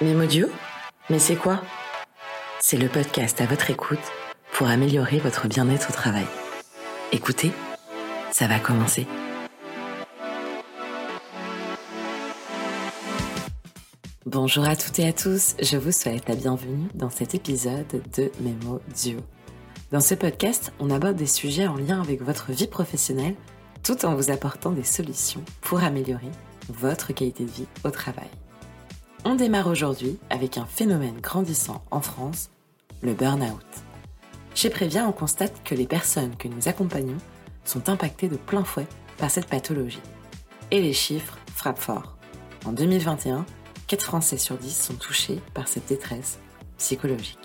Mémodio Mais c'est quoi? C'est le podcast à votre écoute pour améliorer votre bien-être au travail. Écoutez, ça va commencer. Bonjour à toutes et à tous, je vous souhaite la bienvenue dans cet épisode de Mémo Duo. Dans ce podcast, on aborde des sujets en lien avec votre vie professionnelle tout en vous apportant des solutions pour améliorer votre qualité de vie au travail. On démarre aujourd'hui avec un phénomène grandissant en France, le burn-out. Chez Prévia, on constate que les personnes que nous accompagnons sont impactées de plein fouet par cette pathologie. Et les chiffres frappent fort. En 2021, 4 Français sur 10 sont touchés par cette détresse psychologique.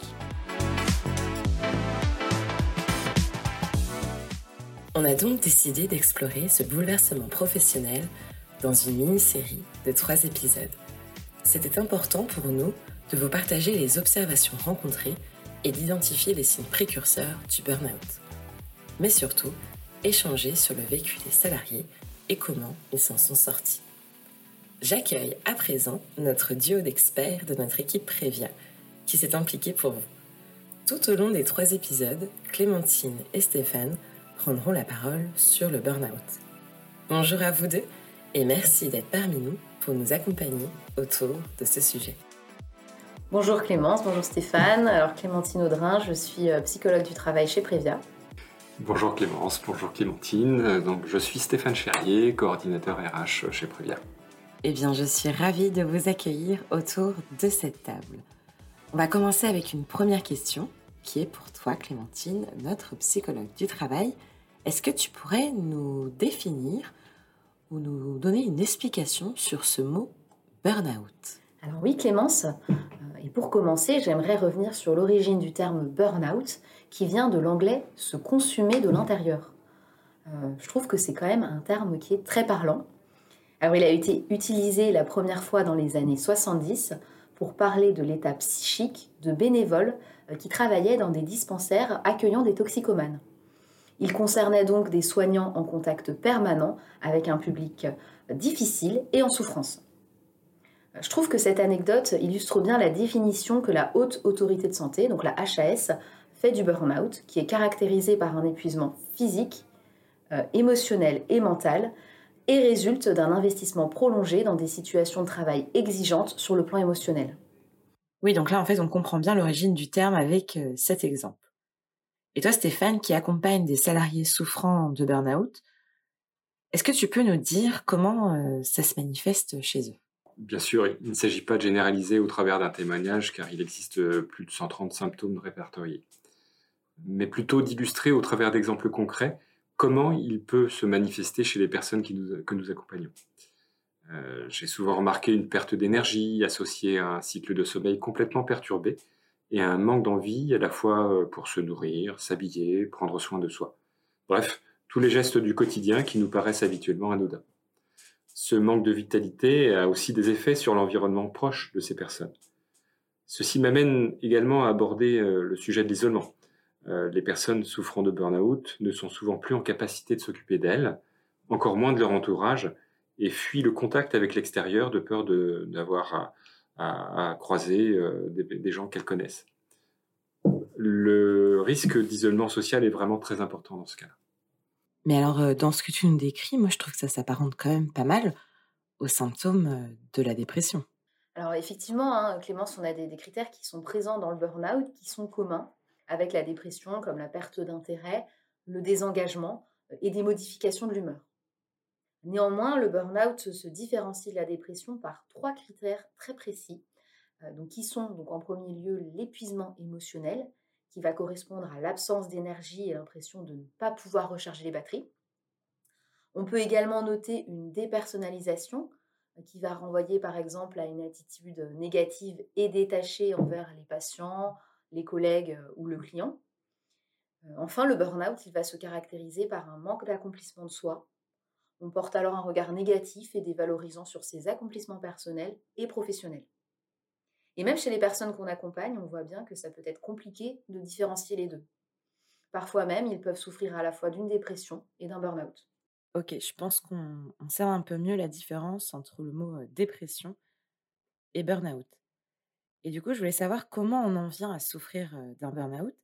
On a donc décidé d'explorer ce bouleversement professionnel dans une mini-série de 3 épisodes c'était important pour nous de vous partager les observations rencontrées et d'identifier les signes précurseurs du burn-out. Mais surtout, échanger sur le vécu des salariés et comment ils s'en sont sortis. J'accueille à présent notre duo d'experts de notre équipe Prévia qui s'est impliqué pour vous. Tout au long des trois épisodes, Clémentine et Stéphane prendront la parole sur le burn-out. Bonjour à vous deux et merci d'être parmi nous pour nous accompagner autour de ce sujet. Bonjour Clémence, bonjour Stéphane. Alors Clémentine Audrin, je suis euh, psychologue du travail chez Prévia. Bonjour Clémence, bonjour Clémentine. Donc je suis Stéphane Cherrier, coordinateur RH chez Prévia. Eh bien, je suis ravie de vous accueillir autour de cette table. On va commencer avec une première question qui est pour toi Clémentine, notre psychologue du travail. Est-ce que tu pourrais nous définir ou nous donner une explication sur ce mot burn-out Alors oui Clémence, euh, et pour commencer, j'aimerais revenir sur l'origine du terme burn-out qui vient de l'anglais se consumer de l'intérieur. Euh, je trouve que c'est quand même un terme qui est très parlant. Alors il a été utilisé la première fois dans les années 70 pour parler de l'état psychique de bénévoles euh, qui travaillaient dans des dispensaires accueillant des toxicomanes. Il concernait donc des soignants en contact permanent avec un public difficile et en souffrance. Je trouve que cette anecdote illustre bien la définition que la haute autorité de santé, donc la HAS, fait du burn-out, qui est caractérisé par un épuisement physique, euh, émotionnel et mental, et résulte d'un investissement prolongé dans des situations de travail exigeantes sur le plan émotionnel. Oui, donc là, en fait, on comprend bien l'origine du terme avec euh, cet exemple. Et toi, Stéphane, qui accompagne des salariés souffrant de burn-out, est-ce que tu peux nous dire comment euh, ça se manifeste chez eux? Bien sûr, il ne s'agit pas de généraliser au travers d'un témoignage, car il existe plus de 130 symptômes répertoriés, mais plutôt d'illustrer au travers d'exemples concrets comment il peut se manifester chez les personnes que nous accompagnons. Euh, j'ai souvent remarqué une perte d'énergie associée à un cycle de sommeil complètement perturbé, et un manque d'envie à la fois euh, pour se nourrir, s'habiller, prendre soin de soi. Bref, tous les gestes du quotidien qui nous paraissent habituellement anodins. Ce manque de vitalité a aussi des effets sur l'environnement proche de ces personnes. Ceci m'amène également à aborder euh, le sujet de l'isolement. Euh, les personnes souffrant de burn-out ne sont souvent plus en capacité de s'occuper d'elles, encore moins de leur entourage, et fuient le contact avec l'extérieur de peur d'avoir à, croiser euh, des, gens qu'elles connaissent. Le risque d'isolement social est vraiment très important dans ce cas-là. Mais alors, euh, dans ce que tu nous décris, moi, je trouve que ça s'apparente quand même pas mal aux symptômes euh, de la dépression. Alors, effectivement, hein, Clémence, on a des, des, critères qui sont présents dans le burn-out, qui sont communs avec la dépression, comme la perte d'intérêt, le désengagement et des modifications de l'humeur. Néanmoins, le burn-out se différencie de la dépression par trois critères très précis, euh, donc qui sont en premier lieu l'épuisement émotionnel, qui va correspondre à l'absence d'énergie et l'impression de ne pas pouvoir recharger les batteries. On peut également noter une dépersonnalisation euh, qui va renvoyer par exemple à une attitude négative et détachée envers les patients, les collègues euh, ou le client. Enfin, le burn-out, il va se caractériser par un manque d'accomplissement de soi, on porte alors un regard négatif et dévalorisant sur ses accomplissements personnels et professionnels. Et même chez les personnes qu'on accompagne, on voit bien que ça peut être compliqué de différencier les deux. Parfois même, ils peuvent souffrir à la fois d'une dépression et d'un burn-out. Ok, je pense qu'on sait un peu mieux la différence entre le mot dépression et burn-out. Et du coup, je voulais savoir comment on en vient à souffrir d'un burn-out.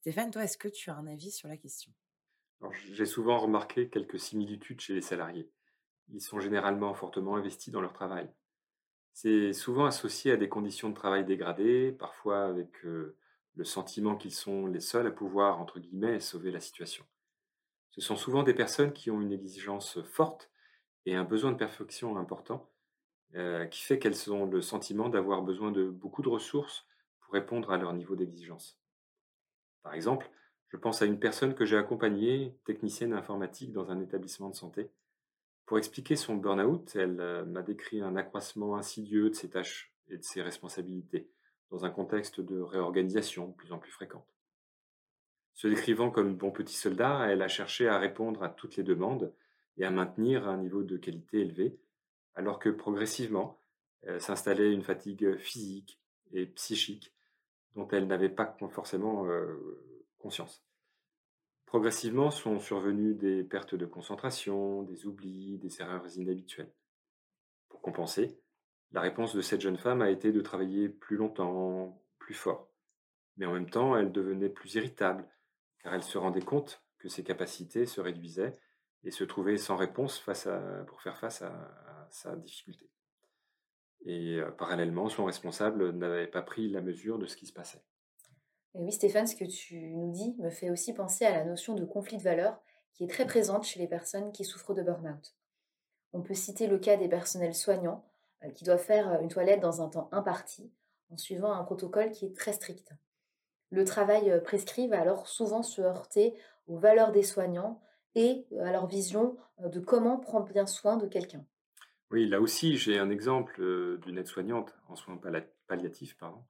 Stéphane, toi, est-ce que tu as un avis sur la question? J'ai souvent remarqué quelques similitudes chez les salariés. Ils sont généralement fortement investis dans leur travail. C'est souvent associé à des conditions de travail dégradées, parfois avec le sentiment qu'ils sont les seuls à pouvoir, entre guillemets, sauver la situation. Ce sont souvent des personnes qui ont une exigence forte et un besoin de perfection important, qui fait qu'elles ont le sentiment d'avoir besoin de beaucoup de ressources pour répondre à leur niveau d'exigence. Par exemple, je pense à une personne que j'ai accompagnée, technicienne informatique dans un établissement de santé. Pour expliquer son burn-out, elle euh, m'a décrit un accroissement insidieux de ses tâches et de ses responsabilités, dans un contexte de réorganisation de plus en plus fréquente. Se décrivant comme bon petit soldat, elle a cherché à répondre à toutes les demandes et à maintenir un niveau de qualité élevé, alors que progressivement euh, s'installait une fatigue physique et psychique dont elle n'avait pas forcément euh, conscience. Progressivement sont survenues des pertes de concentration, des oublis, des erreurs inhabituelles. Pour compenser, la réponse de cette jeune femme a été de travailler plus longtemps, plus fort. Mais en même temps, elle devenait plus irritable, car elle se rendait compte que ses capacités se réduisaient et se trouvait sans réponse face à, pour faire face à, sa difficulté. Et euh, parallèlement, son responsable n'avait pas pris la mesure de ce qui se passait. Oui, Stéphane, ce que tu nous dis me fait aussi penser à la notion de conflit de valeurs qui est très présente chez les personnes qui souffrent de burn-out. On peut citer le cas des personnels soignants euh, qui doivent faire euh, une toilette dans un temps imparti en suivant un protocole qui est très strict. Le travail prescrit va alors souvent se heurter aux valeurs des soignants et à leur vision de comment prendre bien soin de quelqu'un. Oui, là aussi, j'ai un exemple d'une aide-soignante en soins palliatifs pardon,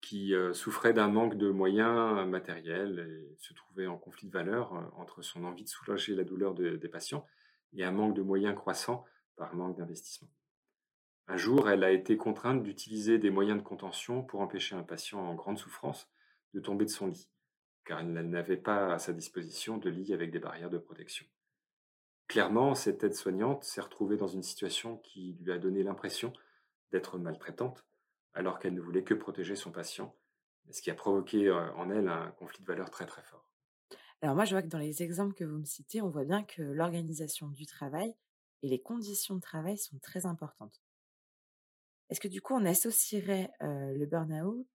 qui souffrait d'un manque de moyens matériels et se trouvait en conflit de valeurs entre son envie de soulager la douleur des patients et un manque de moyens croissant par manque d'investissement. Un jour, elle a été contrainte d'utiliser des moyens de contention pour empêcher un patient en grande souffrance de tomber de son lit car elle n'avait pas à sa disposition de lit avec des barrières de protection. Clairement, cette aide-soignante s'est retrouvée dans une situation qui lui a donné l'impression d'être maltraitante, alors qu'elle ne voulait que protéger son patient, ce qui a provoqué en elle un conflit de valeurs très très fort. Alors moi, je vois que dans les exemples que vous me citez, on voit bien que l'organisation du travail et les conditions de travail sont très importantes. Est-ce que du coup, on associerait euh, le burn-out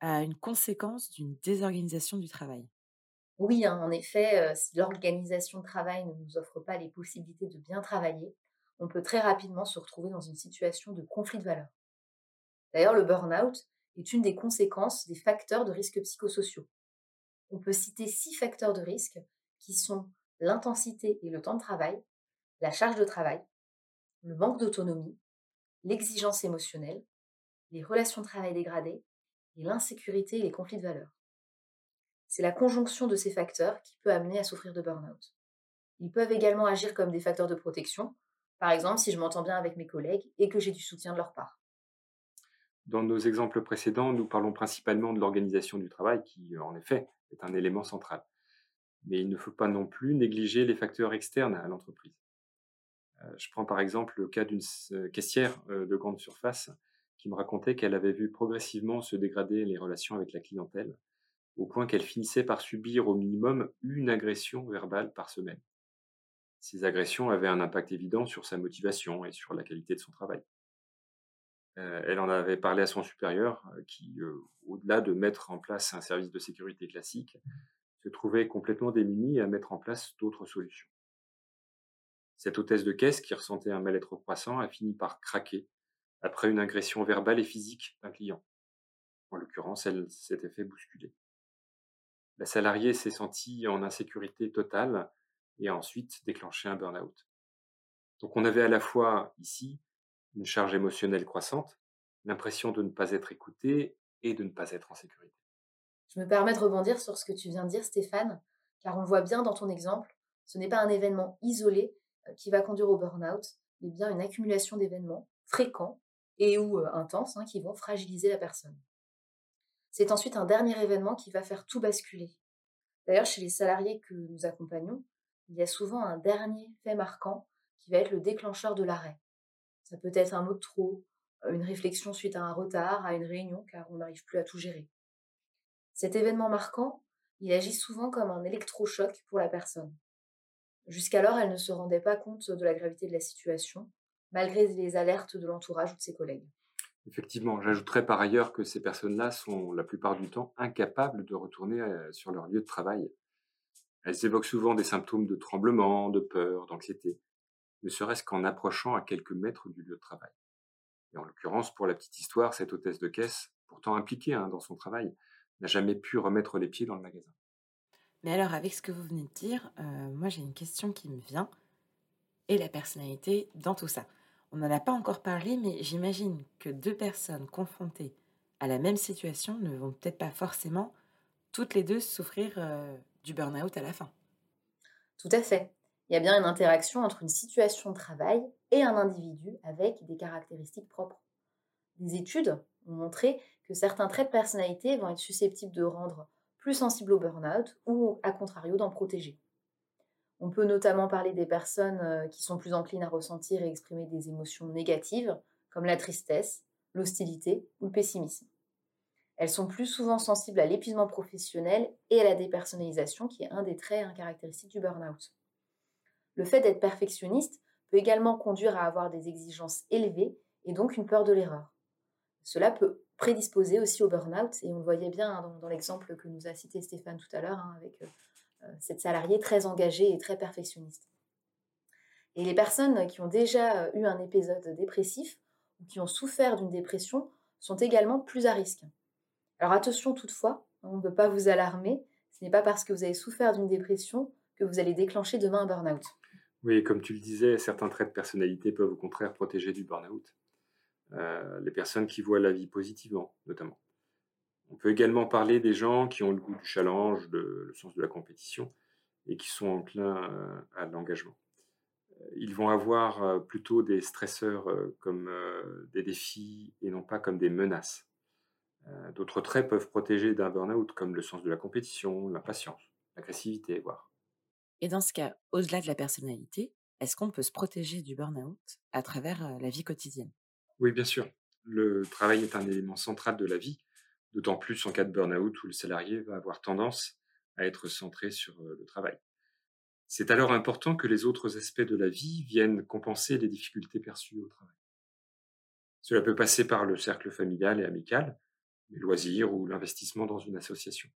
à une conséquence d'une désorganisation du travail? Oui, hein, en effet, si l'organisation de travail ne nous offre pas les possibilités de bien travailler, on peut très rapidement se retrouver dans une situation de conflit de valeurs. D'ailleurs, le burn-out est une des conséquences des facteurs de risque psychosociaux. On peut citer six facteurs de risque qui sont l'intensité et le temps de travail, la charge de travail, le manque d'autonomie, l'exigence émotionnelle, les relations de travail dégradées et l'insécurité et les conflits de valeurs. C'est la conjonction de ces facteurs qui peut amener à souffrir de burn-out. Ils peuvent également agir comme des facteurs de protection, par exemple si je m'entends bien avec mes collègues et que j'ai du soutien de leur part. Dans nos exemples précédents, nous parlons principalement de l'organisation du travail qui, en effet, est un élément central. Mais il ne faut pas non plus négliger les facteurs externes à l'entreprise. Euh, je prends par exemple le cas d'une caissière euh, de grande surface qui me racontait qu'elle avait vu progressivement se dégrader les relations avec la clientèle, au point qu'elle finissait par subir au minimum une agression verbale par semaine. Ces agressions avaient un impact évident sur sa motivation et sur la qualité de son travail. Euh, elle en avait parlé à son supérieur, euh, qui, euh, au-delà de mettre en place un service de sécurité classique, se trouvait complètement démuni à mettre en place d'autres solutions. Cette hôtesse de caisse, qui ressentait un mal-être croissant, a fini par craquer après une agression verbale et physique d'un client. En l'occurrence, elle s'était fait bousculer. La salariée s'est sentie en insécurité totale et a ensuite déclenché un burn-out. Donc on avait à la fois ici une charge émotionnelle croissante, l'impression de ne pas être écouté et de ne pas être en sécurité. Je me permets de rebondir sur ce que tu viens de dire, Stéphane, car on le voit bien dans ton exemple, ce n'est pas un événement isolé euh, qui va conduire au burn-out, mais bien une accumulation d'événements fréquents et ou intenses hein, qui vont fragiliser la personne. C'est ensuite un dernier événement qui va faire tout basculer. D'ailleurs, chez les salariés que nous accompagnons, il y a souvent un dernier fait marquant qui va être le déclencheur de l'arrêt. Ça peut être un mot de trop, une réflexion suite à un retard, à une réunion, car on n'arrive plus à tout gérer. Cet événement marquant, il agit souvent comme un électrochoc pour la personne. Jusqu'alors, elle ne se rendait pas compte de la gravité de la situation, malgré les alertes de l'entourage ou de ses collègues. Effectivement, j'ajouterais par ailleurs que ces personnes-là sont la plupart du temps incapables de retourner euh, sur leur lieu de travail. Elles évoquent souvent des symptômes de tremblement, de peur, d'anxiété, ne serait-ce qu'en approchant à quelques mètres du lieu de travail. Et en l'occurrence, pour la petite histoire, cette hôtesse de caisse, pourtant impliquée hein, dans son travail, n'a jamais pu remettre les pieds dans le magasin. Mais alors, avec ce que vous venez de dire, euh, moi j'ai une question qui me vient. Et la personnalité dans tout ça On n'en a pas encore parlé, mais j'imagine que deux personnes confrontées à la même situation ne vont peut-être pas forcément toutes les deux souffrir euh, du burn-out à la fin. Tout à fait. Il y a bien une interaction entre une situation de travail et un individu avec des caractéristiques propres. Des études ont montré que certains traits de personnalité vont être susceptibles de rendre plus sensibles au burn-out ou, à contrario, d'en protéger. On peut notamment parler des personnes euh, qui sont plus enclines à ressentir et exprimer des émotions négatives, comme la tristesse, l'hostilité ou le pessimisme. Elles sont plus souvent sensibles à l'épuisement professionnel et à la dépersonnalisation, qui est un des traits caractéristiques du burn-out. Le fait d'être perfectionniste peut également conduire à avoir des exigences élevées et donc une peur de l'erreur. Cela peut prédisposer aussi au burn-out, et on le voyait bien hein, dans, l'exemple que nous a cité Stéphane tout à l'heure, hein, avec euh, euh, cette salariée très engagée et très perfectionniste. Et les personnes qui ont déjà euh, eu un épisode dépressif ou qui ont souffert d'une dépression sont également plus à risque. Alors attention toutefois, on ne veut pas vous alarmer, ce n'est pas parce que vous avez souffert d'une dépression que vous allez déclencher demain un burn-out. Oui, comme tu le disais, certains traits de personnalité peuvent au contraire protéger du burn-out. Euh, les personnes qui voient la vie positivement, notamment. On peut également parler des gens qui ont le goût du challenge, le sens de la compétition, et qui sont enclins euh, à l'engagement. Euh, ils vont avoir plutôt des stresseurs comme des défis et non pas comme des menaces. D'autres traits peuvent protéger d'un burn-out, comme le sens de la compétition, l'impatience, l'agressivité, voire. Et dans ce cas, au-delà de la personnalité, est-ce qu'on peut se protéger du burn-out à travers la vie quotidienne? Oui, bien sûr. Le travail est un élément central de la vie, d'autant plus en cas de burn-out où le salarié va avoir tendance à être centré sur le travail. C'est alors important que les autres aspects de la vie viennent compenser les difficultés perçues au travail. Cela peut passer par le cercle familial et amical, les loisirs ou l'investissement dans une association.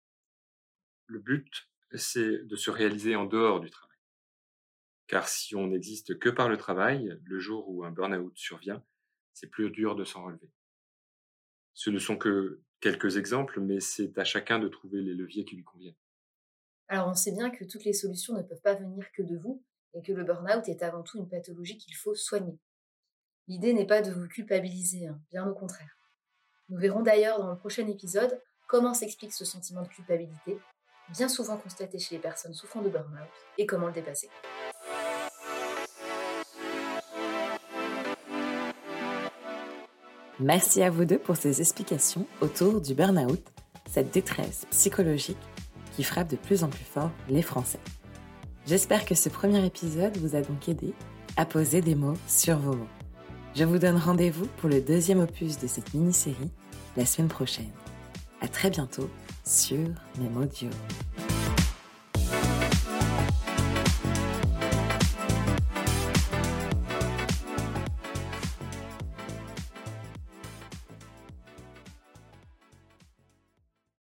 Le but, c'est de se réaliser en dehors du travail. Car si on n'existe que par le travail, le jour où un burn-out survient, c'est plus dur de s'en relever. Ce ne sont que quelques exemples, mais c'est à chacun de trouver les leviers qui lui conviennent. Alors on sait bien que toutes les solutions ne peuvent pas venir que de vous et que le burn-out est avant tout une pathologie qu'il faut soigner. L'idée n'est pas de vous culpabiliser, hein, bien au contraire. Nous verrons d'ailleurs dans le prochain épisode comment s'explique ce sentiment de culpabilité, bien souvent constaté chez les personnes souffrant de burn-out, et comment le dépasser. Merci à vous deux pour ces explications autour du burn-out, cette détresse psychologique qui frappe de plus en plus fort les Français. J'espère que ce premier épisode vous a donc aidé à poser des mots sur vos mots. Je vous donne rendez-vous pour le deuxième opus de cette mini-série la semaine prochaine. À très bientôt sur Memodio.